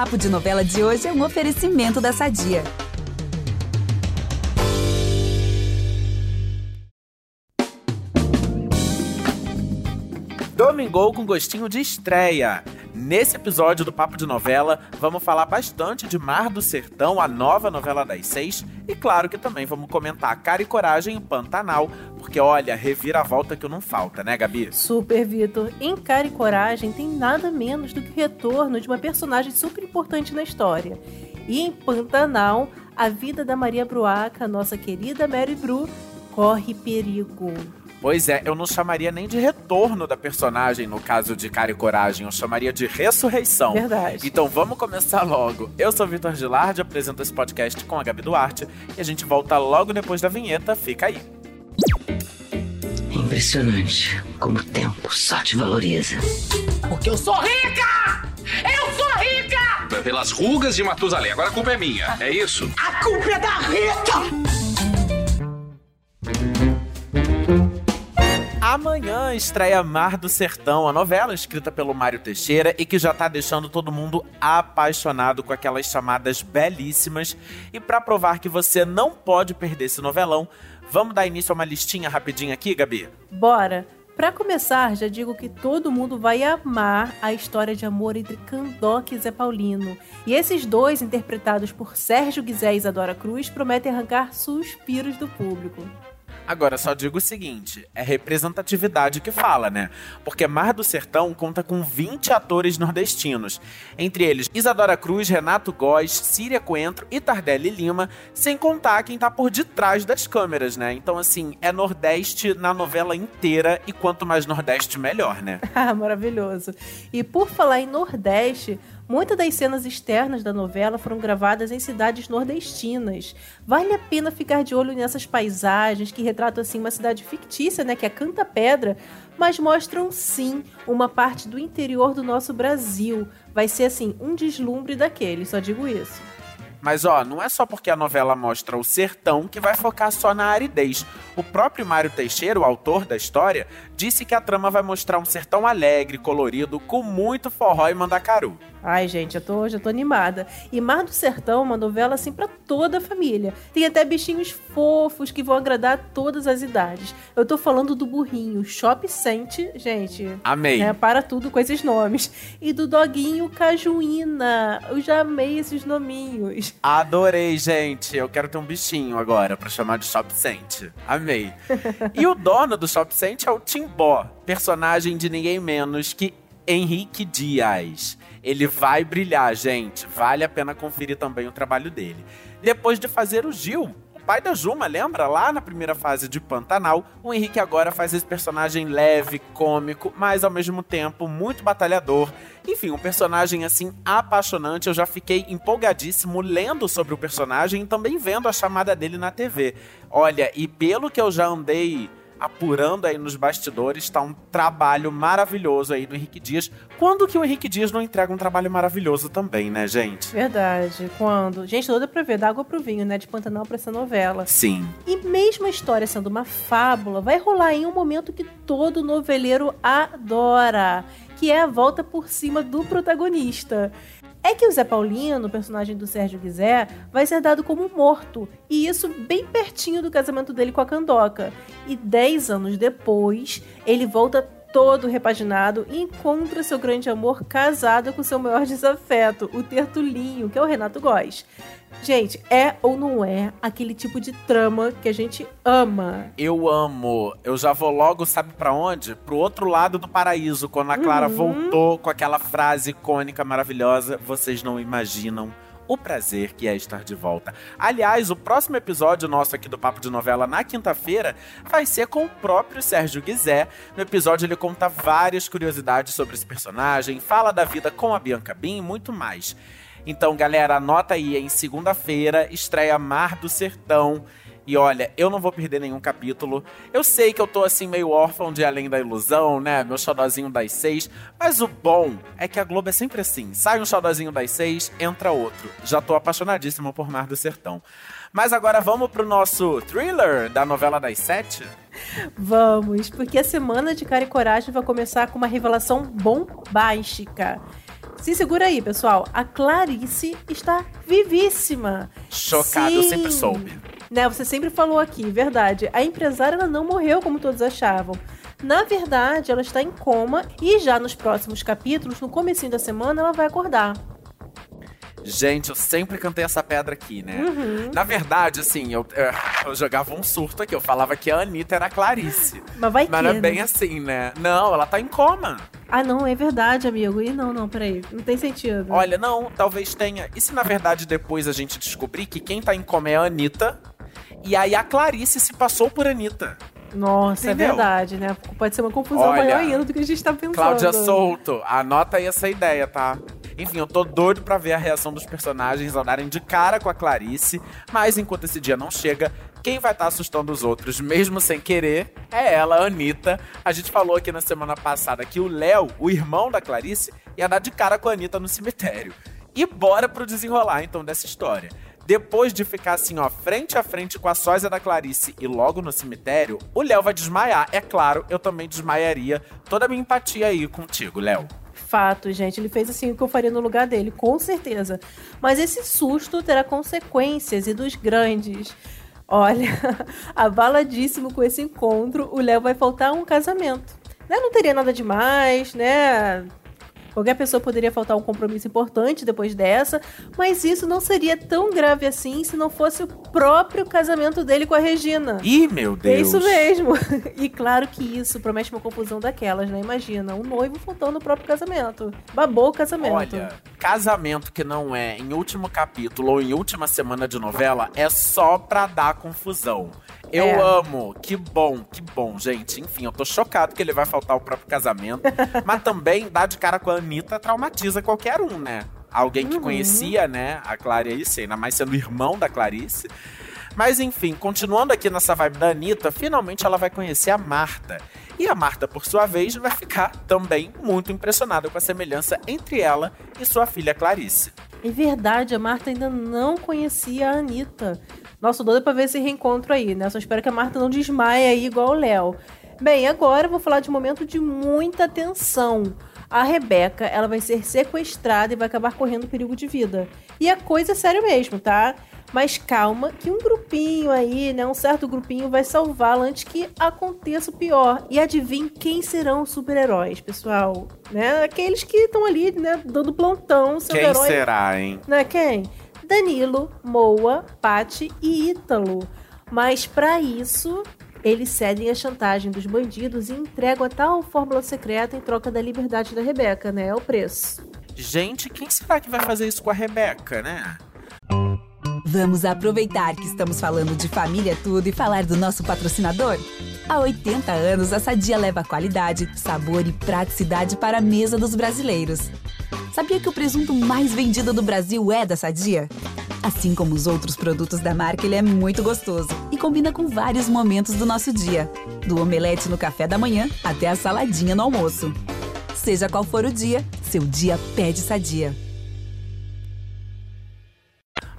Papo de Novela de hoje é um oferecimento da Sadia. Domingou com gostinho de estreia. Nesse episódio do Papo de Novela, vamos falar bastante de Mar do Sertão, a nova novela das seis, e claro que também vamos comentar Cara e Coragem e Pantanal, porque olha, revira volta que não falta, né, Gabi? Super, Vitor. Em Cara e Coragem tem nada menos do que o retorno de uma personagem super importante na história. E em Pantanal, a vida da Maria Bruaca, nossa querida Mary Bru, corre perigo. Pois é, eu não chamaria nem de retorno da personagem no caso de Cara e Coragem, eu chamaria de ressurreição. Verdade. Então vamos começar logo. Eu sou Vitor Gilardi, apresento esse podcast com a Gabi Duarte e a gente volta logo depois da vinheta, fica aí. Impressionante como o tempo só te valoriza. Porque eu sou rica! Eu sou rica! Pelas rugas de Matusalém, agora a culpa é minha, é isso? A culpa é da Rita! Amanhã estreia Mar do Sertão, a novela escrita pelo Mário Teixeira e que já tá deixando todo mundo apaixonado com aquelas chamadas belíssimas. E para provar que você não pode perder esse novelão, vamos dar início a uma listinha rapidinha aqui, Gabi? Bora! Para começar, já digo que todo mundo vai amar a história de amor entre Candoc e Zé Paulino. E esses dois, interpretados por Sérgio Guizé e Isadora Cruz, prometem arrancar suspiros do público. Agora, só digo o seguinte: é representatividade que fala, né? Porque Mar do Sertão conta com 20 atores nordestinos. Entre eles, Isadora Cruz, Renato Góes, Síria Coentro e Tardelli Lima, sem contar quem tá por detrás das câmeras, né? Então, assim, é Nordeste na novela inteira e quanto mais Nordeste, melhor, né? Ah, maravilhoso. E por falar em Nordeste, Muitas das cenas externas da novela foram gravadas em cidades nordestinas. Vale a pena ficar de olho nessas paisagens que retratam assim uma cidade fictícia, né, que é Canta Pedra, mas mostram sim uma parte do interior do nosso Brasil. Vai ser assim um deslumbre daquele, só digo isso. Mas ó, não é só porque a novela mostra o sertão que vai focar só na aridez. O próprio Mário Teixeira, o autor da história, disse que a trama vai mostrar um sertão alegre, colorido, com muito forró e mandacaru. Ai, gente, eu tô, já tô animada. E Mar do Sertão é uma novela assim para toda a família. Tem até bichinhos fofos que vão agradar todas as idades. Eu tô falando do burrinho Shop Sente, gente. Amei. É, para tudo com esses nomes. E do doguinho Cajuína. Eu já amei esses nominhos. Adorei, gente. Eu quero ter um bichinho agora para chamar de Shop Sente. Amei. e o dono do Shop Sente é o Timbó, personagem de ninguém menos que Henrique Dias. Ele vai brilhar, gente. Vale a pena conferir também o trabalho dele. Depois de fazer o Gil, o pai da Juma, lembra? Lá na primeira fase de Pantanal, o Henrique agora faz esse personagem leve, cômico, mas ao mesmo tempo muito batalhador. Enfim, um personagem assim apaixonante. Eu já fiquei empolgadíssimo lendo sobre o personagem e também vendo a chamada dele na TV. Olha, e pelo que eu já andei apurando aí nos bastidores, tá um trabalho maravilhoso aí do Henrique Dias. Quando que o Henrique Dias não entrega um trabalho maravilhoso também, né, gente? Verdade, quando? Gente, toda pra ver, da água pro vinho, né, de Pantanal pra essa novela. Sim. E mesmo a história sendo uma fábula, vai rolar em um momento que todo noveleiro adora, que é a volta por cima do protagonista. É que o Zé Paulino, o personagem do Sérgio Guizé, vai ser dado como morto. E isso bem pertinho do casamento dele com a Candoca. E dez anos depois, ele volta todo repaginado e encontra seu grande amor casado com seu maior desafeto, o Tertulinho, que é o Renato Góes. Gente, é ou não é aquele tipo de trama que a gente ama? Eu amo. Eu já vou logo, sabe para onde? Pro outro lado do paraíso, quando a Clara Uhum. voltou com aquela frase icônica, maravilhosa. Vocês não imaginam o prazer que é estar de volta. Aliás, o próximo episódio nosso aqui do Papo de Novela na quinta-feira vai ser com o próprio Sérgio Guizé. No episódio ele conta várias curiosidades sobre esse personagem, fala da vida com a Bianca Bin e muito mais. Então, galera, anota aí, em segunda-feira estreia Mar do Sertão. E olha, eu não vou perder nenhum capítulo. Eu sei que eu tô assim meio órfão de Além da Ilusão, né? Meu xodozinho das seis. Mas o bom é que a Globo é sempre assim. Sai um xodozinho das seis, entra outro. Já tô apaixonadíssimo por Mar do Sertão. Mas agora vamos pro nosso thriller da novela das sete? Vamos, porque a semana de Cara e Coragem vai começar com uma revelação bombástica. Se segura aí, pessoal. A Clarice está vivíssima. Chocado, eu Sim. sempre soube. Né, você sempre falou aqui, verdade. A empresária ela não morreu como todos achavam. Na verdade, ela está em coma e já nos próximos capítulos, no comecinho da semana, ela vai acordar. Gente, eu sempre cantei essa pedra aqui, né? Uhum. Na verdade, assim, eu, eu, eu jogava um surto aqui. Eu falava que a Anitta era a Clarice. Mas vai Mas que, não é né? bem assim, né? Não, ela tá em coma. Ah, não, é verdade, amigo. E não, não, peraí. Não tem sentido. Olha, não, talvez tenha. E se na verdade depois a gente descobrir que quem tá em coma é a Anitta? E aí a Clarice se passou por Anitta. Nossa, Entendeu? é verdade, né? Pode ser uma confusão Olha, maior ainda do que a gente tá pensando. Cláudia Souto, anota aí essa ideia, tá? Enfim, eu tô doido pra ver a reação dos personagens ao darem de cara com a Clarice, mas enquanto esse dia não chega, quem vai estar assustando os outros, mesmo sem querer, é ela, a Anitta. A gente falou aqui na semana passada que o Léo, o irmão da Clarice, ia dar de cara com a Anitta no cemitério. E bora pro desenrolar, então, dessa história. Depois de ficar assim, ó, frente a frente com a sósia da Clarice e logo no cemitério, o Léo vai desmaiar. É claro, eu também desmaiaria. Toda a minha empatia aí contigo, Léo. Fato, gente. Ele fez assim o que eu faria no lugar dele, com certeza. Mas esse susto terá consequências e dos grandes. Olha, abaladíssimo com esse encontro, o Léo vai faltar um casamento. Né? Não teria nada demais, né? Qualquer pessoa poderia faltar um compromisso importante depois dessa, mas isso não seria tão grave assim se não fosse o próprio casamento dele com a Regina. Ih, meu Deus. É isso mesmo. E claro que isso promete uma confusão daquelas, né? Imagina, um noivo faltando no próprio casamento. Babou o casamento. Olha, casamento que não é em último capítulo ou em última semana de novela é só pra dar confusão. Eu É. amo, que bom, que bom, gente. Enfim, eu tô chocado que ele vai faltar o próprio casamento. mas também dar de cara com a Anitta traumatiza qualquer um, né? Alguém que conhecia, né, a Clarice, ainda mais sendo irmão da Clarice. Mas enfim, continuando aqui nessa vibe da Anitta, finalmente ela vai conhecer a Marta. E a Marta, por sua vez, vai ficar também muito impressionada com a semelhança entre ela e sua filha Clarice. É verdade, a Marta ainda não conhecia a Anitta. Nossa, doida pra ver esse reencontro aí, né? Só espero que a Marta não desmaie aí igual o Léo. Bem, agora eu vou falar de um momento de muita tensão. A Rebeca, ela vai ser sequestrada e vai acabar correndo perigo de vida. E a coisa é sério mesmo, tá? Mas calma, que um grupinho aí, né? Um certo grupinho vai salvá-la antes que aconteça o pior. E adivinhe quem serão os super-heróis, pessoal? Né? Aqueles que estão ali, né? Dando plantão, seu Quem herói será, hein? né, quem? Danilo, Moa, Pati e Ítalo. Mas pra isso, eles cedem à chantagem dos bandidos e entregam a tal fórmula secreta em troca da liberdade da Rebeca, né? É o preço. Gente, quem será que vai fazer isso com a Rebeca, né? Vamos aproveitar que estamos falando de família tudo e falar do nosso patrocinador? Há 80 anos, a Sadia leva qualidade, sabor e praticidade para a mesa dos brasileiros. Sabia que o presunto mais vendido do Brasil é da Sadia? Assim como os outros produtos da marca, ele é muito gostoso e combina com vários momentos do nosso dia. Do omelete no café da manhã até a saladinha no almoço. Seja qual for o dia, seu dia pede Sadia.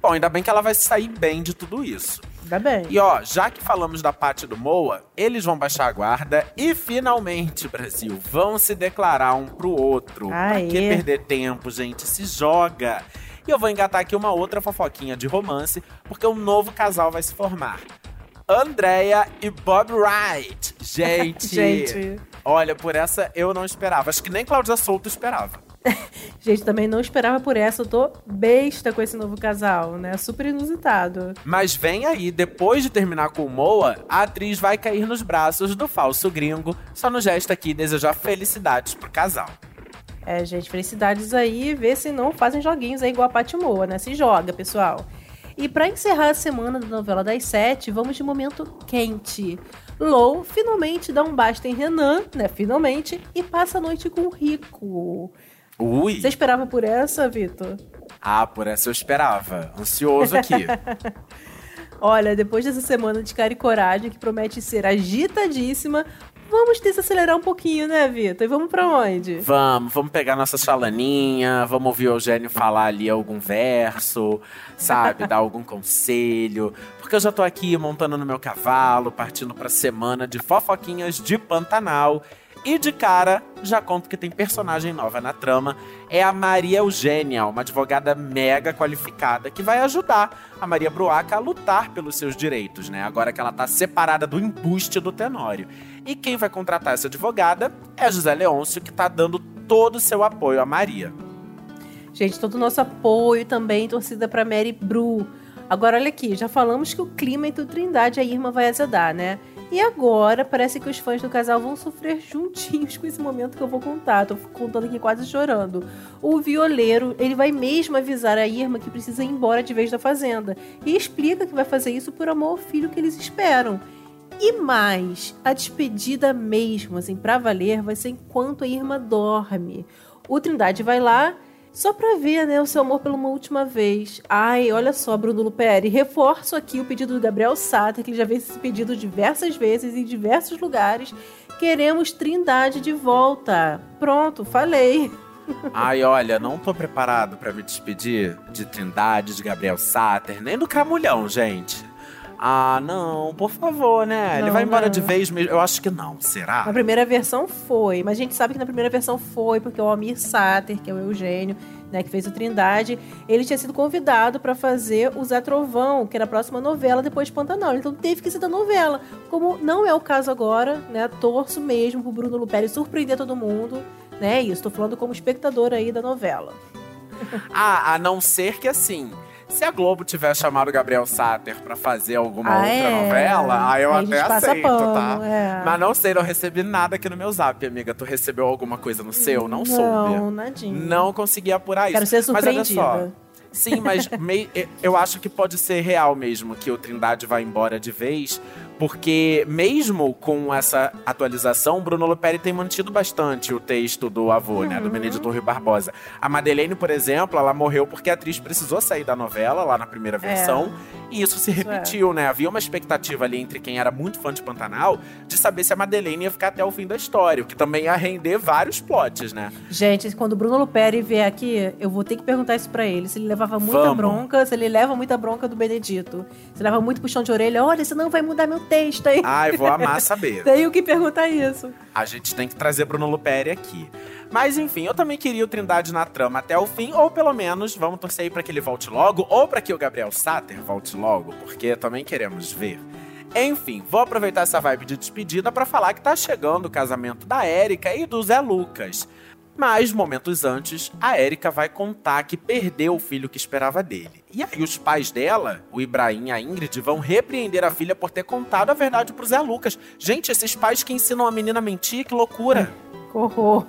Bom, ainda bem que ela vai sair bem de tudo isso. Ainda bem. E ó, já que falamos da Paty e do Moa, eles vão baixar a guarda e finalmente, Brasil, vão se declarar um pro outro. Aê. Pra que perder tempo, gente? Se joga! E eu vou engatar aqui uma outra fofoquinha de romance, porque um novo casal vai se formar. Andrea e Bob Wright. Gente, Gente. olha, por essa eu não esperava. Acho que nem Cláudia Souto esperava. Gente, também não esperava por essa. Eu tô besta com esse novo casal, né? Super inusitado. Mas vem aí, depois de terminar com o Moa, a atriz vai cair nos braços do falso gringo. Só no gesto aqui desejar felicidades pro casal. É, gente, felicidades aí. Vê se não fazem joguinhos aí igual a Paty Moa, né? Se joga, pessoal. E pra encerrar a semana da novela das sete, vamos de momento quente. Lou finalmente dá um basta em Renan, né? Finalmente, e passa a noite com o Rico. Ui! Você esperava por essa, Vitor? Ah, por essa eu esperava. Ansioso aqui. Olha, depois dessa semana de cara e coragem, que promete ser agitadíssima, vamos desacelerar um pouquinho, né, Vitor? E vamos pra onde? vamos, vamos pegar nossa chalaninha, vamos ouvir o Eugênio falar ali algum verso, sabe? Dar algum conselho. Porque eu já tô aqui montando no meu cavalo, partindo pra semana de fofoquinhas de Pantanal. E de cara, já conto que tem personagem nova na trama. É a Maria Eugênia, uma advogada mega qualificada que vai ajudar a Maria Bruaca a lutar pelos seus direitos, né? Agora que ela tá separada do embuste do Tenório. E quem vai contratar essa advogada é José Leôncio, que tá dando todo o seu apoio a Maria. Gente, todo o nosso apoio também, torcida pra Mary Bru. Agora, olha aqui, já falamos que o clima entre o Trindade e a Irma vai azedar, né? E agora parece que os fãs do casal vão sofrer juntinhos com esse momento que eu vou contar. Tô contando aqui quase chorando. O violeiro, ele vai mesmo avisar a Irma que precisa ir embora de vez da fazenda. E explica que vai fazer isso por amor ao filho que eles esperam. E mais, a despedida mesmo, assim, pra valer, vai ser enquanto a Irma dorme. O Trindade vai lá só pra ver, né, o seu amor pela uma última vez. Ai, olha só, Bruno Luperi, reforço aqui o pedido do Gabriel Sater, que ele já fez esse pedido diversas vezes em diversos lugares. Queremos Trindade de volta. Pronto, falei. Ai, olha, não tô preparado para me despedir de Trindade, de Gabriel Sater, nem do Cramulhão, gente. Ah, não, por favor, né? Não, Ele vai embora não. de vez mesmo. Eu acho que não, será? Na primeira versão foi, mas a gente sabe que na primeira versão foi porque o Almir Sater, que é o Eugênio, né, que fez o Trindade, ele tinha sido convidado para fazer o Zé Trovão, que era a próxima novela depois de Pantanal. Então teve que ser da novela. Como não é o caso agora, né, torço mesmo pro Bruno Luperi surpreender todo mundo, né? Isso, tô falando como espectador aí da novela. Ah, a não ser que assim. Se a Globo tivesse chamado o Gabriel Sater pra fazer alguma Ah, outra é? novela, aí eu Aí até aceito, tá? é. Mas não sei, não recebi nada aqui no meu zap, amiga. Tu recebeu alguma coisa no seu? Não, Não, soube. nadinha. Não consegui apurar Quero isso. ser Mas olha surpreendida. só. Sim, mas mei- eu acho que pode ser real mesmo que o Trindade vai embora de vez, porque mesmo com essa atualização, Bruno Luperi tem mantido bastante o texto do avô, né, Uhum. do Benedito Rui Barbosa. A Madeleine, por exemplo, ela morreu porque a atriz precisou sair da novela lá na primeira versão, e isso se É. Repetiu, né? Havia uma expectativa ali entre quem era muito fã de Pantanal de saber se a Madeleine ia ficar até o fim da história, o que também ia render vários plots, né? Gente, quando o Bruno Luperi vier aqui, eu vou ter que perguntar isso pra ele. Se ele levava muita Vamos. bronca, se ele leva muita bronca do Benedito. Se leva muito puxão de orelha, olha, senão vai mudar meu texto aí. Ai, vou amar saber. Tenho que perguntar isso. A gente tem que trazer Bruno Luperi aqui. Mas enfim, eu também queria o Trindade na trama até o fim, ou pelo menos vamos torcer aí pra que ele volte logo, ou pra que o Gabriel Sater volte logo, porque também queremos ver. Enfim, vou aproveitar essa vibe de despedida pra falar que tá chegando o casamento da Érica e do Zé Lucas. Mas, momentos antes, a Érica vai contar que perdeu o filho que esperava dele. E aí os pais dela, o Ibrahim e a Ingrid, vão repreender a filha por ter contado a verdade pro Zé Lucas. Gente, esses pais que ensinam a menina a mentir, que loucura! Que horror.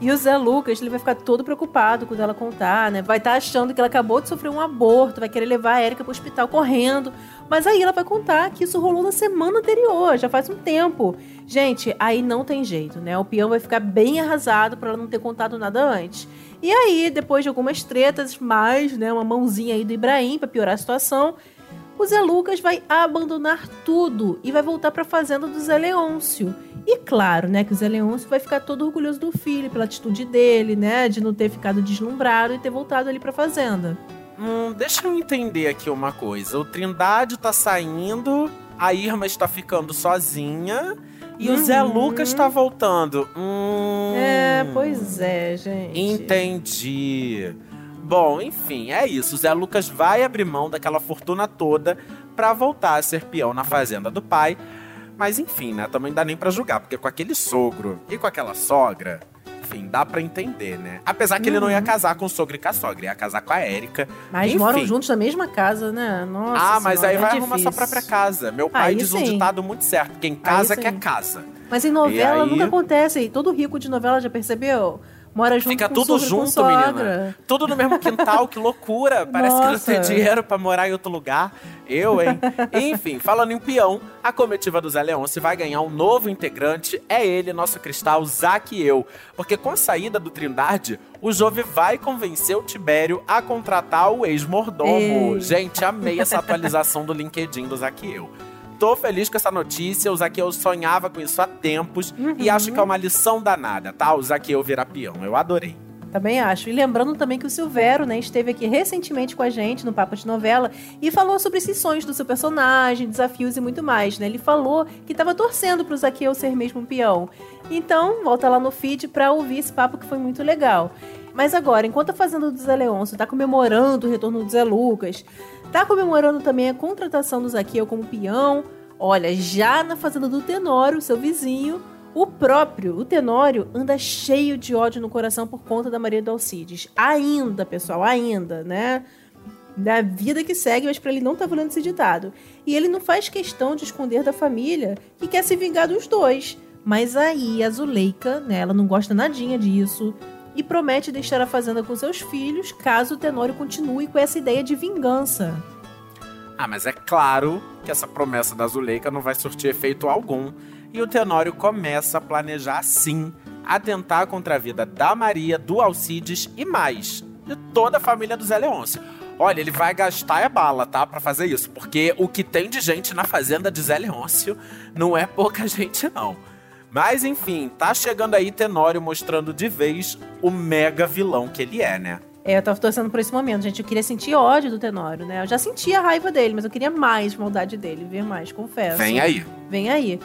E o Zé Lucas, ele vai ficar todo preocupado quando ela contar, né? Vai estar achando que ela acabou de sofrer um aborto, vai querer levar a Erika pro hospital correndo. Mas aí ela vai contar que isso rolou na semana anterior, já faz um tempo. Gente, aí não tem jeito, né? O peão vai ficar bem arrasado por ela não ter contado nada antes. E aí, depois de algumas tretas, mais, né, uma mãozinha aí do Ibrahim pra piorar a situação, o Zé Lucas vai abandonar tudo e vai voltar para a fazenda do Zé Leôncio. E claro, né, que o Zé Leôncio vai ficar todo orgulhoso do filho pela atitude dele, né, de não ter ficado deslumbrado e ter voltado ali para a fazenda. Hum, deixa eu entender aqui uma coisa. O Trindade tá saindo, a Irma está ficando sozinha e o Zé Uhum. Lucas tá voltando. Hum, É, pois é, gente. Entendi. Bom, enfim, é isso. O Zé Lucas vai abrir mão daquela fortuna toda pra voltar a ser peão na fazenda do pai. Mas enfim, né? Também dá nem pra julgar, porque com aquele sogro e com aquela sogra, enfim, dá pra entender, né? Apesar que ele não ia casar com o sogro e com a sogra, ia casar com a Érica. Mas Enfim. moram juntos na mesma casa, né? Nossa. ah, mas senhora, aí é vai arrumar sua própria casa. Meu pai Aí diz um sim. ditado muito certo: quem casa sim. quer casa. Mas em novela aí- nunca acontece. E todo rico de novela já percebeu? Mora junto Fica com tudo e junto, sogra. menina. Tudo no mesmo quintal, que loucura. Parece que não Nossa. tem dinheiro pra morar em outro lugar. Eu, hein? Enfim, falando em peão, a comitiva do Zé Leôncio vai ganhar um novo integrante. É ele, nosso cristal Zaqueu. Porque com a saída do Trindade, o Jove vai convencer o Tibério a contratar o ex-mordomo. Gente, amei essa atualização do LinkedIn do Zaqueu. Tô feliz com essa notícia. O Zaqueu sonhava com isso há tempos e acho que é uma lição danada, tá? O Zaqueu virar peão. Eu adorei. Também acho. E lembrando também que o Silvero, né, esteve aqui recentemente com a gente no Papo de Novela e falou sobre esses sonhos do seu personagem, desafios e muito mais, né? Ele falou que estava torcendo pro Zaqueu ser mesmo um peão. Então, volta lá no feed para ouvir esse papo que foi muito legal. Mas agora, enquanto a Fazenda do Zé Leôncio está comemorando o retorno do Zé Lucas, está comemorando também a contratação do Zaqueu como peão, olha, já na Fazenda do Tenório, seu vizinho, o próprio, o Tenório, anda cheio de ódio no coração por conta da Maria do Alcides. Ainda, pessoal, ainda, né? Da vida que segue, mas para ele não tá valendo esse ditado. E ele não faz questão de esconder da família que quer se vingar dos dois. Mas aí a Zuleika, né, ela não gosta nadinha disso e promete deixar a fazenda com seus filhos caso o Tenório continue com essa ideia de vingança. Ah, mas é claro que essa promessa da Zuleika não vai surtir efeito algum. E o Tenório começa a planejar sim atentar contra a vida da Maria, do Alcides e mais, de toda a família do Zé Leôncio. Olha, ele vai gastar é bala, tá? Pra fazer isso. Porque o que tem de gente na fazenda de Zé Leôncio não é pouca gente, não. Mas enfim, tá chegando aí Tenório mostrando de vez o mega vilão que ele é, né? É, eu tava torcendo por esse momento, gente. Eu queria sentir ódio do Tenório, né? Eu já sentia a raiva dele, mas eu queria mais maldade dele, ver mais, confesso. Vem aí. Vem aí.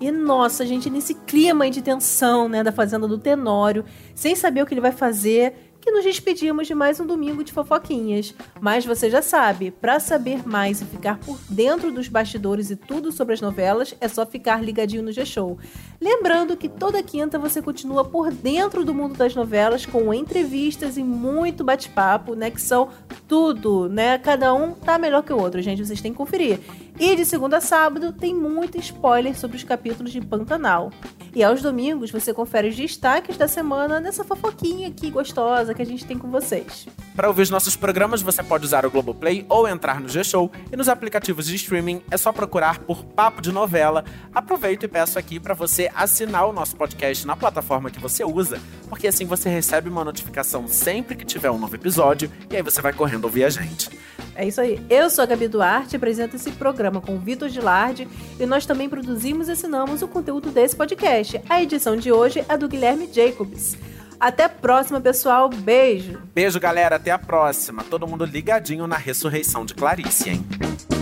E nossa, gente, nesse clima de tensão, né, da fazenda do Tenório, sem saber o que ele vai fazer, que nos despedimos de mais um domingo de fofoquinhas. Mas você já sabe, para saber mais e ficar por dentro dos bastidores e tudo sobre as novelas, é só ficar ligadinho no G-Show. Lembrando que toda quinta você continua por dentro do mundo das novelas com entrevistas e muito bate-papo, né, que são tudo, né? Cada um tá melhor que o outro, gente, vocês têm que conferir. E de segunda a sábado tem muito spoiler sobre os capítulos de Pantanal. E aos domingos você confere os destaques da semana nessa fofoquinha aqui gostosa que a gente tem com vocês. Para ouvir os nossos programas, você pode usar o Globoplay ou entrar no G-Show. E nos aplicativos de streaming é só procurar por Papo de Novela. Aproveito e peço aqui para você assinar o nosso podcast na plataforma que você usa, porque assim você recebe uma notificação sempre que tiver um novo episódio e aí você vai correndo ouvir a gente. É isso aí. Eu sou a Gabi Duarte, apresento esse programa com o Vitor Gilardi e nós também produzimos e assinamos o conteúdo desse podcast. A edição de hoje é do Guilherme Jacobs. Até a próxima, pessoal. Beijo. Beijo, galera. Até a próxima. Todo mundo ligadinho na ressurreição de Clarice, hein?